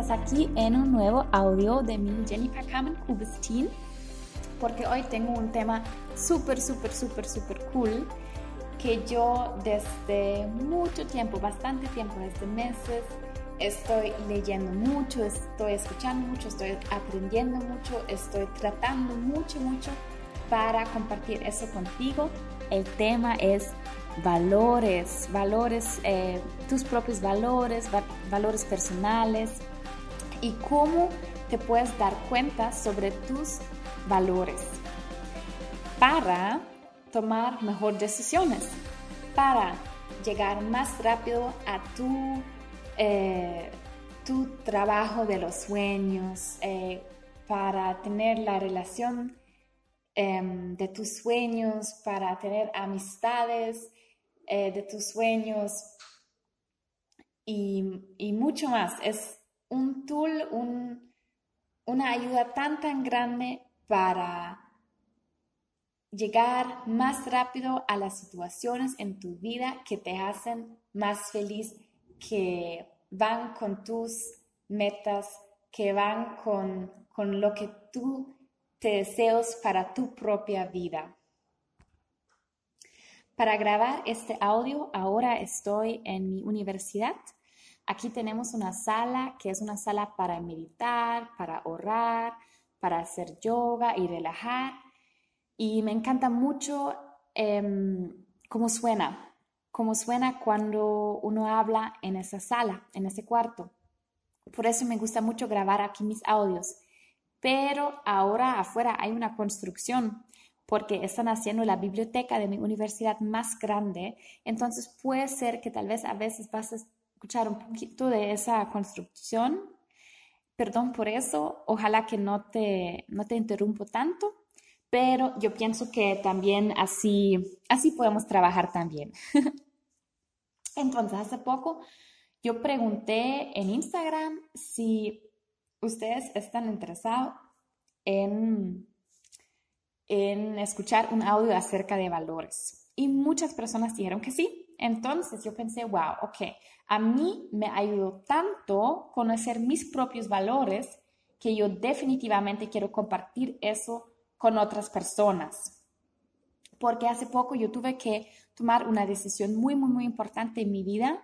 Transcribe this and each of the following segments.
estás aquí en un nuevo audio de mi Jennifer Kamen Kubestin, porque hoy tengo un tema súper, súper, súper, súper cool que yo desde mucho tiempo, bastante tiempo, desde meses, estoy leyendo mucho, estoy escuchando mucho, estoy aprendiendo mucho, estoy tratando mucho, mucho para compartir eso contigo. El tema es valores, valores, eh, tus propios valores, valores personales y cómo te puedes dar cuenta sobre tus valores para tomar mejor decisiones, para llegar más rápido a tu, eh, tu trabajo de los sueños, eh, para tener la relación em, de tus sueños, para tener amistades eh, de tus sueños y, mucho más. Es un tool, una ayuda tan, tan grande para llegar más rápido a las situaciones en tu vida que te hacen más feliz, que van con tus metas, que van con, con lo que tú te deseas para tu propia vida. Para grabar este audio, ahora estoy en mi universidad. Aquí tenemos una sala que es una sala para meditar, para orar, para hacer yoga y relajar. Y me encanta mucho em, cómo suena, cómo suena cuando uno habla en esa sala, en ese cuarto. Por eso me gusta mucho grabar aquí mis audios. Pero ahora afuera hay una construcción porque están haciendo la biblioteca de mi universidad más grande. Entonces puede ser que tal vez a veces vas a escuchar un poquito de esa construcción. Perdón por eso, ojalá que no te, no te interrumpo tanto, pero yo pienso que también así, así podemos trabajar también. Entonces, hace poco yo pregunté en Instagram si ustedes están interesados en en escuchar un audio acerca de valores. Y muchas personas dijeron que sí. Entonces yo pensé, wow, ok, a mí me ayudó tanto conocer mis propios valores que yo definitivamente quiero compartir eso con otras personas. Porque hace poco yo tuve que tomar una decisión muy, muy, muy importante en mi vida.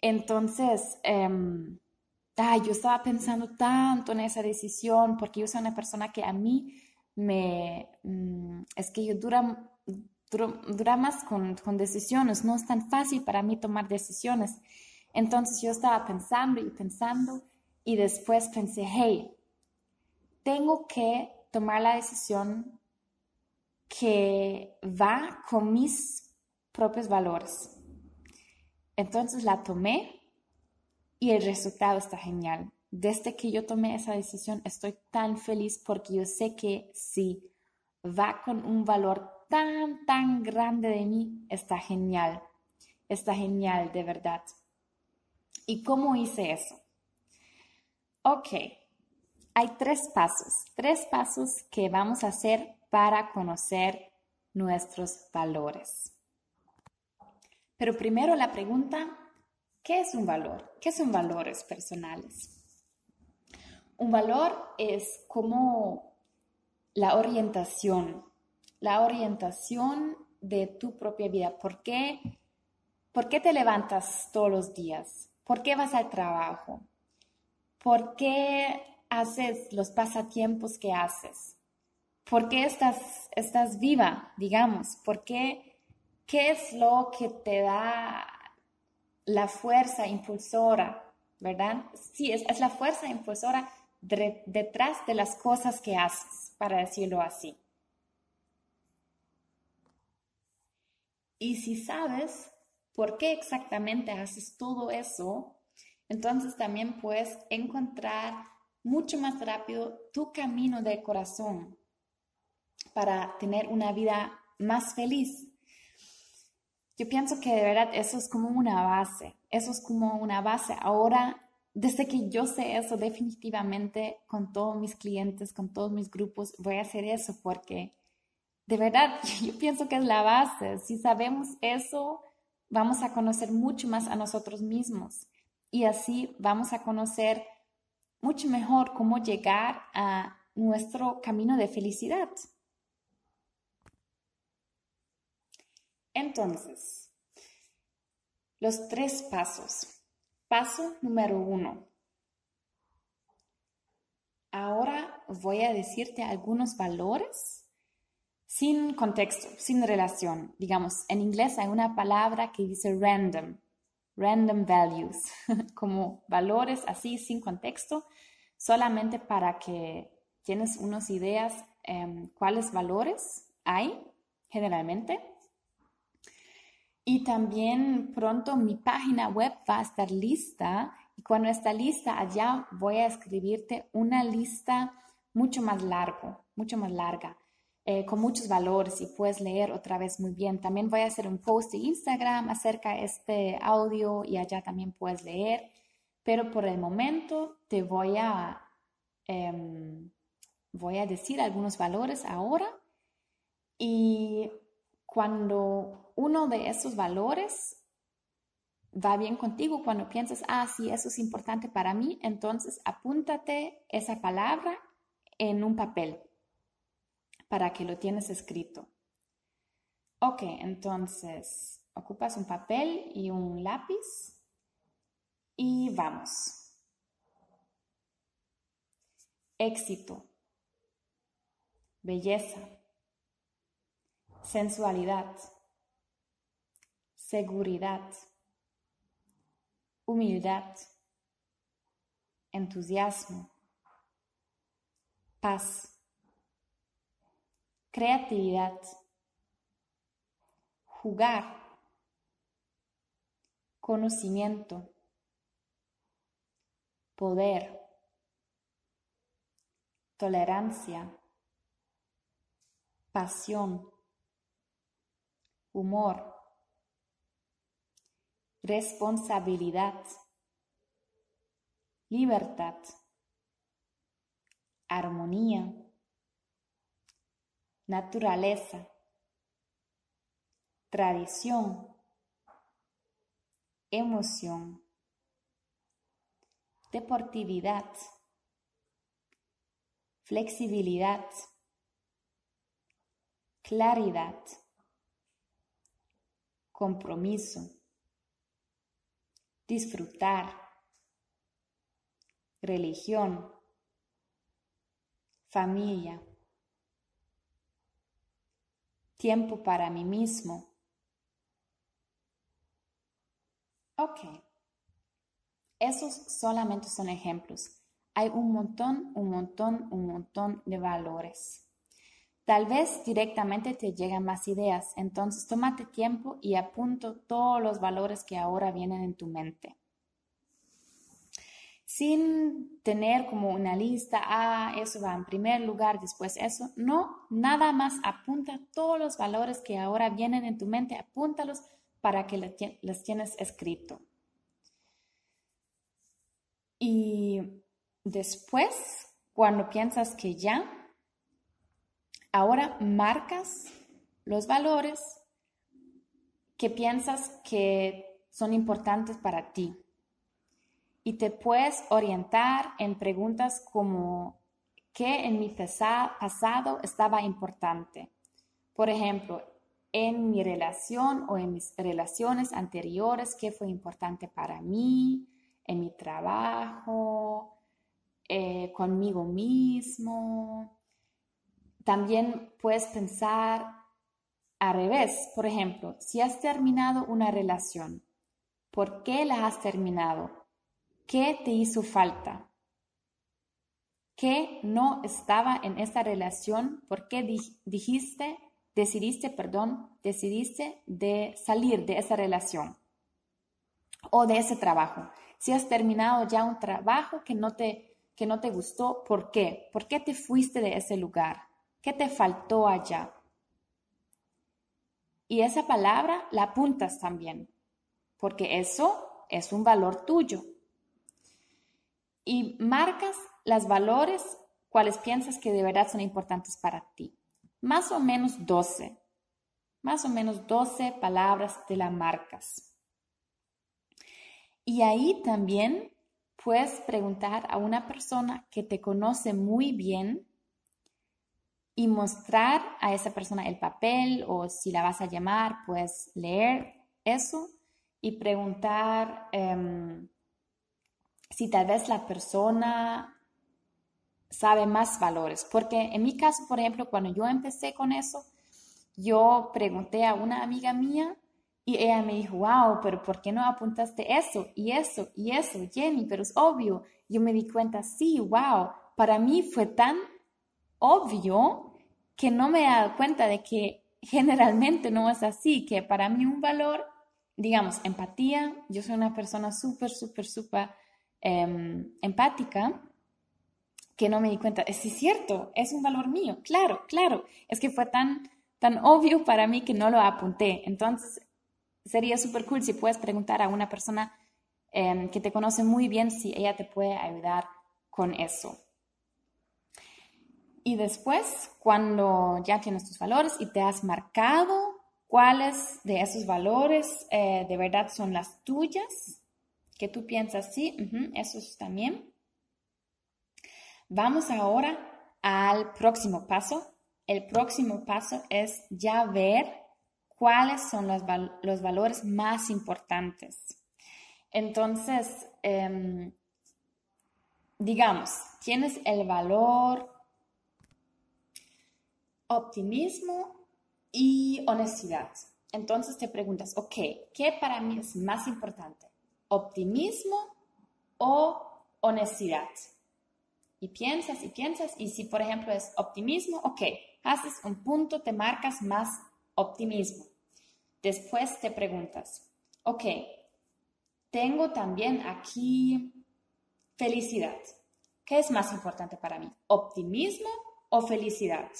Entonces, em, yo estaba pensando tanto en esa decisión porque yo soy una persona que a mí me, mm, es que yo dura, dura, más con, con, decisiones, no es tan fácil para mí tomar decisiones. Entonces yo estaba pensando y pensando y después pensé, hey, tengo que tomar la decisión que va con mis propios valores. Entonces la tomé y el resultado está genial desde que yo tomé esa decisión estoy tan feliz porque yo sé que si va con un valor tan, tan grande de mí, está genial. Está genial, de verdad. ¿Y cómo hice eso? Ok, hay tres pasos, tres pasos que vamos a hacer para conocer nuestros valores. Pero primero la pregunta, ¿qué es un valor? ¿Qué son valores personales? Un valor es como la orientación, la orientación de tu propia vida. ¿Por qué, ¿Por qué te levantas todos los días? ¿Por qué vas al trabajo? ¿Por qué haces los pasatiempos que haces? ¿Por qué estás, estás viva, digamos? ¿Por qué, qué es lo que te da la fuerza impulsora, verdad? Sí, es, es la fuerza impulsora detrás de las cosas que haces, para decirlo así. Y si sabes por qué exactamente haces todo eso, entonces también puedes encontrar mucho más rápido tu camino de corazón para tener una vida más feliz. Yo pienso que de verdad eso es como una base, eso es como una base. Ahora desde que yo sé eso, definitivamente con todos mis clientes, con todos mis grupos, voy a hacer eso porque de verdad yo pienso que es la base. Si sabemos eso, vamos a conocer mucho más a nosotros mismos y así vamos a conocer mucho mejor cómo llegar a nuestro camino de felicidad. Entonces, los tres pasos. Paso número uno. Ahora voy a decirte algunos valores sin contexto, sin relación. Digamos, en inglés hay una palabra que dice random, random values, como valores así sin contexto, solamente para que tienes unas ideas eh, cuáles valores hay generalmente. Y también pronto mi página web va a estar lista y cuando está lista allá voy a escribirte una lista mucho más largo, mucho más larga, eh, con muchos valores y puedes leer otra vez muy bien. También voy a hacer un post de Instagram acerca de este audio y allá también puedes leer. Pero por el momento te voy a, em, voy a decir algunos valores ahora y cuando uno de esos valores va bien contigo, cuando piensas, ah, sí, eso es importante para mí, entonces apúntate esa palabra en un papel para que lo tienes escrito. Ok, entonces ocupas un papel y un lápiz y vamos. Éxito, belleza, sensualidad, seguridad, humildad, entusiasmo, paz, creatividad, jugar, conocimiento, poder, tolerancia, pasión, humor, responsabilidad, libertad, armonía, naturaleza, tradición, emoción, deportividad, flexibilidad, claridad, compromiso, disfrutar, religión, familia, tiempo para mí mismo. Ok, esos solamente son ejemplos. Hay un montón, un montón, un montón de valores. Tal vez directamente te llegan más ideas, entonces tómate tiempo y apunto todos los valores que ahora vienen en tu mente. Sin tener como una lista, ah, eso va en primer lugar, después eso. No, nada más apunta todos los valores que ahora vienen en tu mente, apúntalos para que los tienes escrito. Y después, cuando piensas que ya, Ahora marcas los valores que piensas que son importantes para ti y te puedes orientar en preguntas como ¿qué en mi pasado estaba importante? Por ejemplo, en mi relación o en mis relaciones anteriores, ¿qué fue importante para mí? En mi trabajo, eh, conmigo mismo, también puedes pensar al revés. Por ejemplo, si has terminado una relación, ¿por qué la has terminado? ¿Qué te hizo falta? ¿Qué no estaba en esta relación? ¿Por qué dijiste, decidiste, perdón, decidiste de salir de esa relación o de ese trabajo? Si has terminado ya un trabajo que no te, que no te gustó, ¿por qué? ¿Por qué te fuiste de ese lugar? ¿Qué te faltó allá? Y esa palabra la apuntas también, porque eso es un valor tuyo. Y marcas los valores cuales piensas que de verdad son importantes para ti. Más o menos 12. Más o menos 12 palabras de las marcas. Y ahí también puedes preguntar a una persona que te conoce muy bien y mostrar a esa persona el papel o si la vas a llamar, puedes leer eso y preguntar em, si tal vez la persona sabe más valores. Porque en mi caso, por ejemplo, cuando yo empecé con eso, yo pregunté a una amiga mía y ella me dijo, wow, pero ¿por qué no apuntaste eso y eso y eso, Jenny? Pero es obvio. Yo me di cuenta, sí, wow, para mí fue tan obvio que no me he dado cuenta de que generalmente no es así, que para mí un valor, digamos, empatía, yo soy una persona súper, súper, súper em, empática, que no me di cuenta, es cierto, es un valor mío, claro, claro, es que fue tan, tan obvio para mí que no lo apunté. Entonces, sería súper cool si puedes preguntar a una persona em, que te conoce muy bien si ella te puede ayudar con eso. Y después, cuando ya tienes tus valores y te has marcado cuáles de esos valores eh, de verdad son las tuyas, que tú piensas, sí, eso esos también. Vamos ahora al próximo paso. El próximo paso es ya ver cuáles son los, los valores más importantes. Entonces, em, digamos, tienes el valor optimismo y honestidad. Entonces te preguntas, ok, ¿qué para mí es más importante? ¿Optimismo o honestidad? Y piensas y piensas, y si por ejemplo es optimismo, ok, haces un punto, te marcas más optimismo. Después te preguntas, ok, tengo también aquí felicidad. ¿Qué es más importante para mí? ¿Optimismo o felicidad?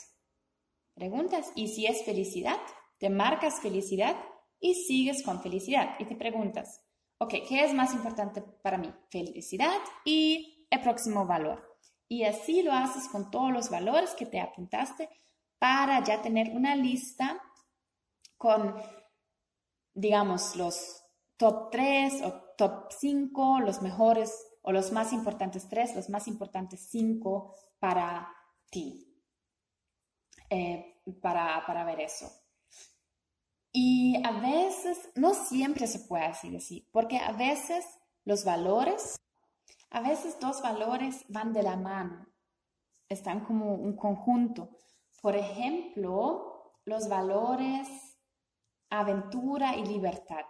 Preguntas, ¿y si es felicidad? Te marcas felicidad y sigues con felicidad. Y te preguntas, ok, ¿qué es más importante para mí? Felicidad y el próximo valor. Y así lo haces con todos los valores que te apuntaste para ya tener una lista con, digamos, los top 3 o top 5, los mejores o los más importantes 3, los más importantes 5 para ti. Eh, para, ver eso. Y a veces, no siempre se puede así decir, porque a veces los valores, a veces dos valores van de la mano, están como un conjunto. Por ejemplo, los valores aventura y libertad.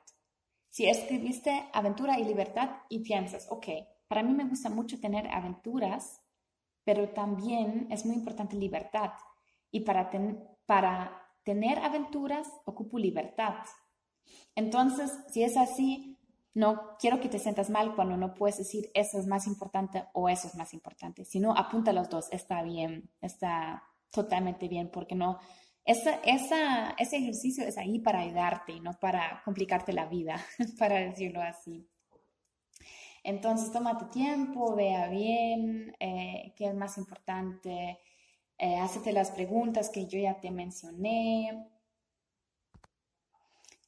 Si escribiste aventura y libertad y piensas, ok, para mí me gusta mucho tener aventuras, pero también es muy importante libertad. Y para, para tener aventuras ocupo libertad. Entonces, si es así, no quiero que te sientas mal cuando no puedes decir eso es más importante o eso es más importante, sino apunta los dos, está bien, está totalmente bien, porque no, esa, esa, ese ejercicio es ahí para ayudarte y no para complicarte la vida, para decirlo así. Entonces, tómate tiempo, vea bien eh, qué es más importante, eh, las preguntas que yo ya te mencioné.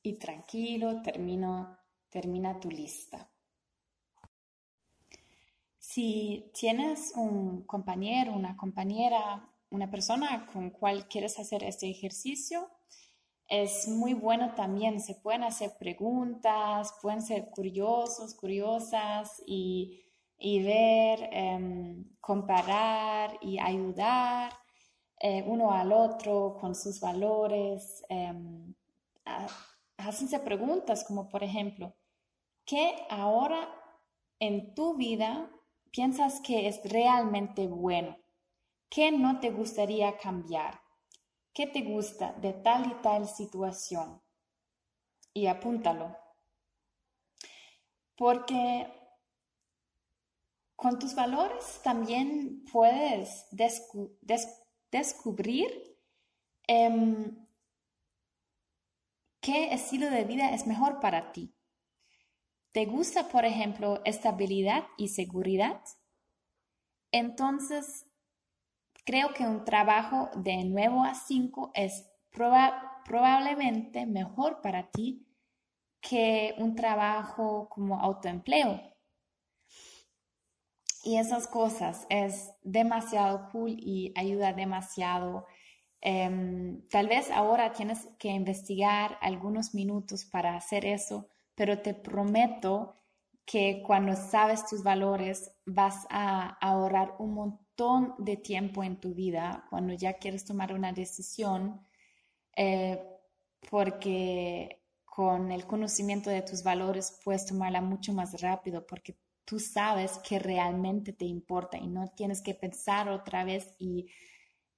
Y tranquilo, termino, termina tu lista. Si tienes un compañero, una compañera, una persona con cual quieres hacer este ejercicio, es muy bueno también. Se pueden hacer preguntas, pueden ser curiosos, curiosas y y ver, em, comparar y ayudar eh, uno al otro con sus valores. Eh, preguntas como, por ejemplo, ¿qué ahora en tu vida piensas que es realmente bueno? ¿Qué no te gustaría cambiar? ¿Qué te gusta de tal y tal situación? Y apúntalo. Porque con tus valores también puedes descubrir em, qué estilo de vida es mejor para ti. ¿Te gusta, por ejemplo, estabilidad y seguridad? Entonces, creo que un trabajo de nuevo a 5 es probablemente mejor para ti que un trabajo como autoempleo y esas cosas es demasiado cool y ayuda demasiado. Em, tal vez ahora tienes que investigar algunos minutos para hacer eso, pero te prometo que cuando sabes tus valores vas a ahorrar un montón de tiempo en tu vida cuando ya quieres tomar una decisión, eh, porque con el conocimiento de tus valores puedes tomarla mucho más rápido porque tú sabes que realmente te importa y no tienes que pensar otra vez y,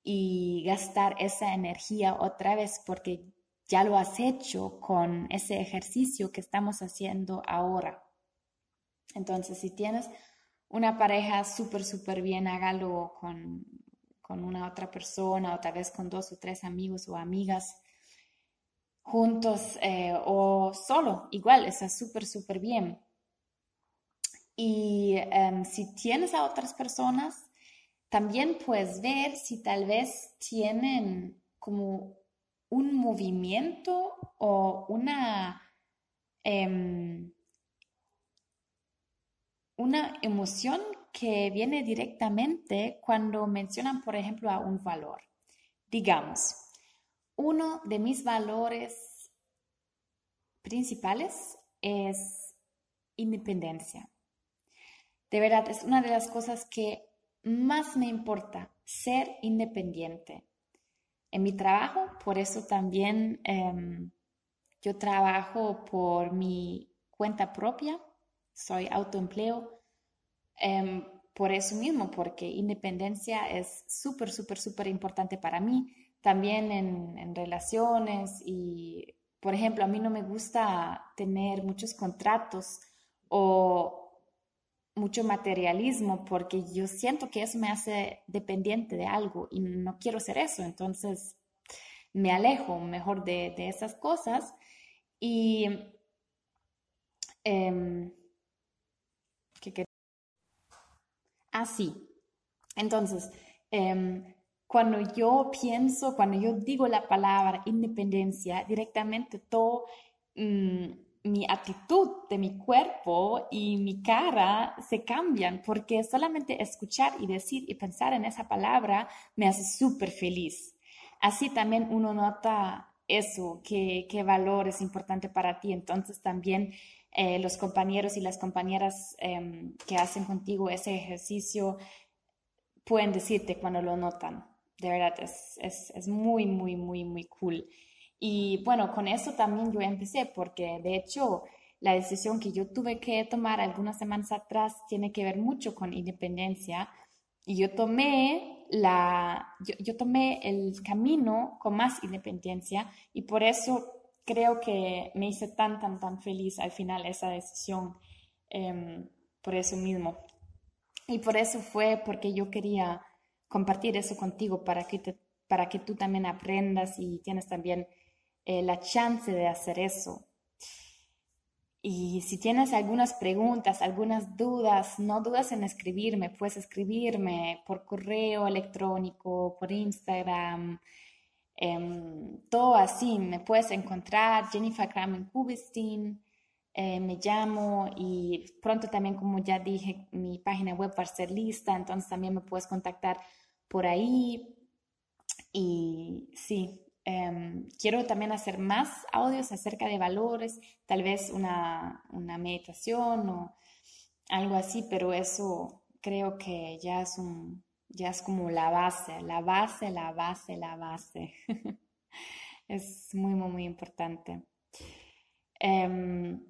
y gastar esa energía otra vez porque ya lo has hecho con ese ejercicio que estamos haciendo ahora. Entonces, si tienes una pareja súper, súper bien, hágalo con, con una otra persona o tal vez con dos o tres amigos o amigas juntos eh, o solo, igual, está súper, súper bien. Y em, si tienes a otras personas, también puedes ver si tal vez tienen como un movimiento o una, em, una emoción que viene directamente cuando mencionan, por ejemplo, a un valor. Digamos, uno de mis valores principales es independencia. De verdad, es una de las cosas que más me importa, ser independiente. En mi trabajo, por eso también em, yo trabajo por mi cuenta propia, soy autoempleo, em, por eso mismo, porque independencia es súper, súper, súper importante para mí, también en, en relaciones y, por ejemplo, a mí no me gusta tener muchos contratos o mucho materialismo porque yo siento que eso me hace dependiente de algo y no quiero ser eso. Entonces me alejo mejor de, esas cosas y eh, ¿qué Así. Ah, Entonces, em, cuando yo pienso, cuando yo digo la palabra independencia, directamente todo... Mm, mi actitud de mi cuerpo y mi cara se cambian porque solamente escuchar y decir y pensar en esa palabra me hace súper feliz. Así también uno nota eso, qué, qué valor es importante para ti. Entonces también eh, los compañeros y las compañeras em, que hacen contigo ese ejercicio pueden decirte cuando lo notan. De verdad, es, es, es muy, muy, muy, muy cool. Y bueno, con eso también yo empecé porque de hecho la decisión que yo tuve que tomar algunas semanas atrás tiene que ver mucho con independencia. Y yo tomé la yo, tomé el camino con más independencia y por eso creo que me hice tan tan tan feliz al final esa decisión em, por eso mismo. Y por eso fue porque yo quería compartir eso contigo para que te, para que tú también aprendas y tienes también eh, la chance de hacer eso. Y si tienes algunas preguntas, algunas dudas, no dudas en escribirme. Puedes escribirme por correo electrónico, por Instagram, em, todo así. Me puedes encontrar Jennifer Kramen Kubistin. Eh, me llamo y pronto también, como ya dije, mi página web va a ser lista, entonces también me puedes contactar por ahí. Y sí, Em, quiero también hacer más audios acerca de valores, tal vez una, meditación o algo así, pero eso creo que ya es, un, ya es como la base, la base, la base, la base. es muy, muy, muy importante. Em,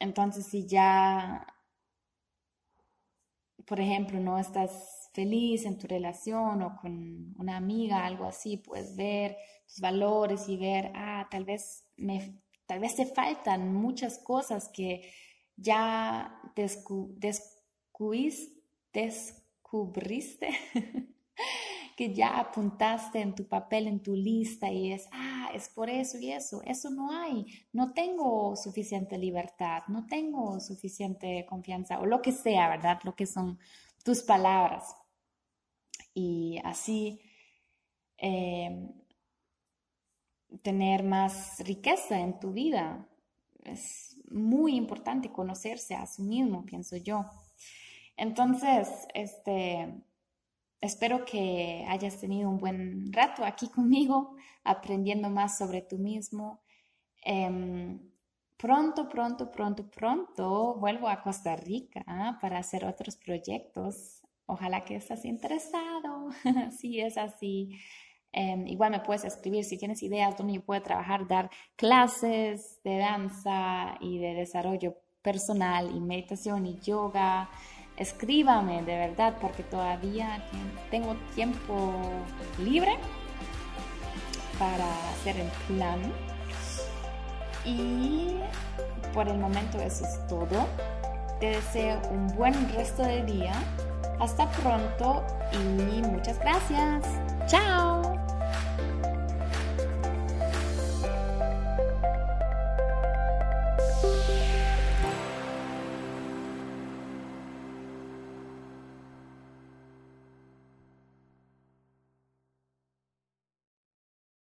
entonces, si ya, por ejemplo, no estás feliz en tu relación o con una amiga, algo así, puedes ver valores y ver, ah, tal vez me, tal vez te faltan muchas cosas que ya descubriste, que ya apuntaste en tu papel, en tu lista y es, ah, es por eso y eso, eso no hay, no tengo suficiente libertad, no tengo suficiente confianza o lo que sea, ¿verdad? Lo que son tus palabras. Y así eh, tener más riqueza en tu vida. Es muy importante conocerse a sí mismo, pienso yo. Entonces, este, espero que hayas tenido un buen rato aquí conmigo, aprendiendo más sobre tú mismo. Em, pronto, pronto, pronto, pronto vuelvo a Costa Rica ¿ah? para hacer otros proyectos. Ojalá que estés interesado. si es así, em, igual me puedes escribir si tienes ideas donde yo puedo trabajar, dar clases de danza y de desarrollo personal y meditación y yoga. Escríbame de verdad porque todavía tengo tiempo libre para hacer el plan y por el momento eso es todo. Te deseo un buen resto de día. Hasta pronto y muchas gracias. Chao.